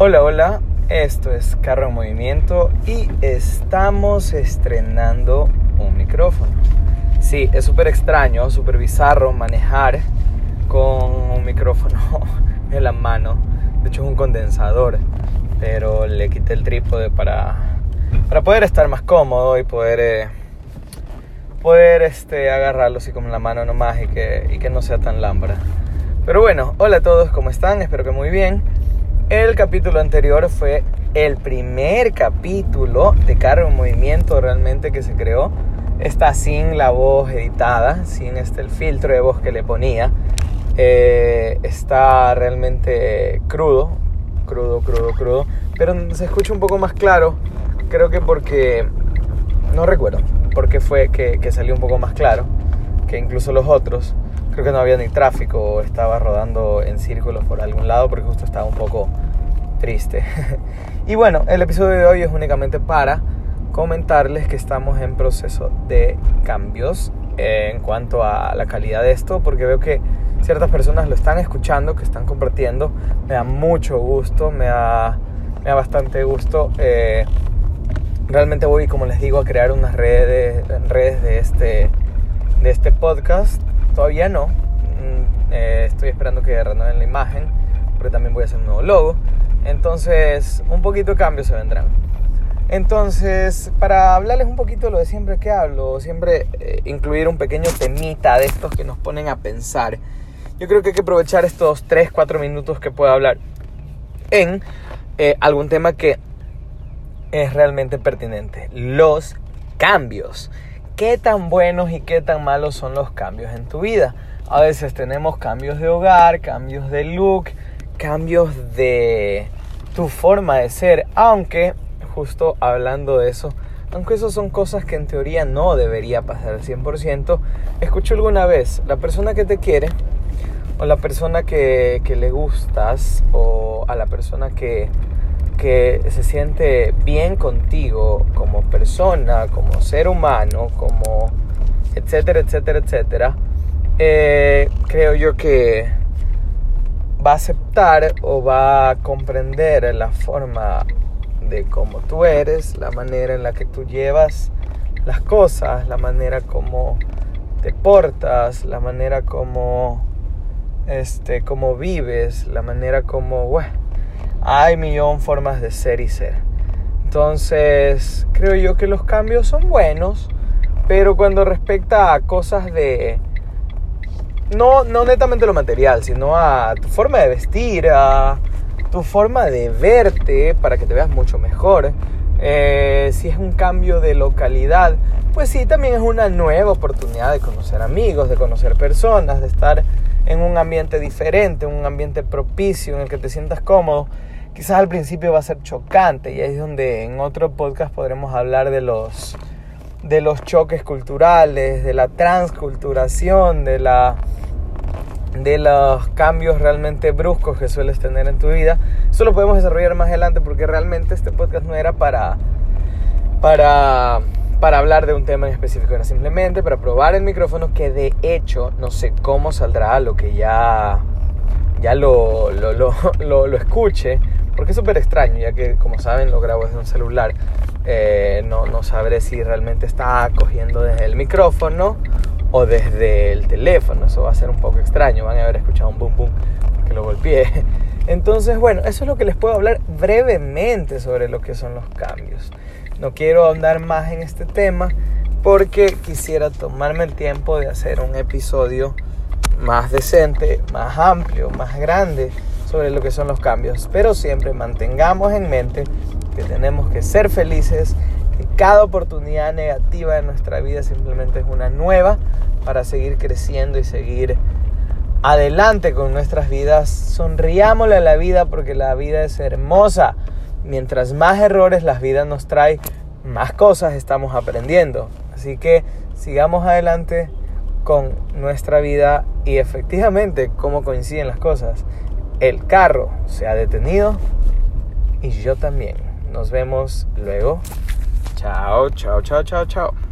Hola, hola, esto es Carro en Movimiento y estamos estrenando un micrófono. Sí, es súper extraño, súper bizarro manejar con un micrófono en la mano. De hecho es un condensador, pero le quité el trípode para, para poder estar más cómodo y poder, eh, poder este, agarrarlo así como en la mano nomás y que, y que no sea tan lámpara. Pero bueno, hola a todos, ¿cómo están? Espero que muy bien. El capítulo anterior fue el primer capítulo de Carro en Movimiento realmente que se creó. Está sin la voz editada, sin este, el filtro de voz que le ponía. Eh, está realmente crudo, crudo, crudo, crudo. Pero se escucha un poco más claro. Creo que porque... No recuerdo porque fue que, que salió un poco más claro que incluso los otros creo que no había ni tráfico, estaba rodando en círculos por algún lado porque justo estaba un poco triste. y bueno, el episodio de hoy es únicamente para comentarles que estamos en proceso de cambios en cuanto a la calidad de esto, porque veo que ciertas personas lo están escuchando, que están compartiendo. Me da mucho gusto, me da, me da bastante gusto. Eh, realmente voy, como les digo, a crear unas redes, redes de, este, de este podcast Todavía no. Mm, eh, estoy esperando que renueven la imagen, porque también voy a hacer un nuevo logo. Entonces, un poquito de cambios se vendrán. Entonces, para hablarles un poquito de lo de siempre que hablo, siempre eh, incluir un pequeño temita de estos que nos ponen a pensar. Yo creo que hay que aprovechar estos 3, 4 minutos que puedo hablar en eh, algún tema que es realmente pertinente. Los cambios qué tan buenos y qué tan malos son los cambios en tu vida. A veces tenemos cambios de hogar, cambios de look, cambios de tu forma de ser, aunque justo hablando de eso, aunque eso son cosas que en teoría no debería pasar al 100%, escucho alguna vez, la persona que te quiere, o la persona que, que le gustas, o a la persona que que se siente bien contigo como persona, como ser humano, como etcétera, etcétera, etcétera, eh, creo yo que va a aceptar o va a comprender la forma de cómo tú eres, la manera en la que tú llevas las cosas, la manera como te portas, la manera como este como vives, la manera como, hay millón formas de ser y ser. Entonces, creo yo que los cambios son buenos, pero cuando respecta a cosas de... No, no netamente lo material, sino a tu forma de vestir, a tu forma de verte para que te veas mucho mejor. Eh, si es un cambio de localidad, pues sí, también es una nueva oportunidad de conocer amigos, de conocer personas, de estar en un ambiente diferente, un ambiente propicio en el que te sientas cómodo quizás al principio va a ser chocante y ahí es donde en otro podcast podremos hablar de los de los choques culturales, de la transculturación, de la de los cambios realmente bruscos que sueles tener en tu vida. Eso lo podemos desarrollar más adelante porque realmente este podcast no era para para para hablar de un tema en específico, era simplemente para probar el micrófono que de hecho no sé cómo saldrá lo que ya ya lo, lo, lo, lo escuche porque es súper extraño, ya que como saben lo grabo desde un celular. Eh, no, no sabré si realmente está cogiendo desde el micrófono o desde el teléfono. Eso va a ser un poco extraño. Van a haber escuchado un boom boom que lo golpeé. Entonces, bueno, eso es lo que les puedo hablar brevemente sobre lo que son los cambios. No quiero ahondar más en este tema porque quisiera tomarme el tiempo de hacer un episodio más decente, más amplio, más grande sobre lo que son los cambios, pero siempre mantengamos en mente que tenemos que ser felices, que cada oportunidad negativa de nuestra vida simplemente es una nueva para seguir creciendo y seguir adelante con nuestras vidas. Sonriámosle a la vida porque la vida es hermosa. Mientras más errores la vida nos trae, más cosas estamos aprendiendo. Así que sigamos adelante con nuestra vida y efectivamente cómo coinciden las cosas el carro se ha detenido y yo también. Nos vemos luego. Chao, chao, chao, chao, chao.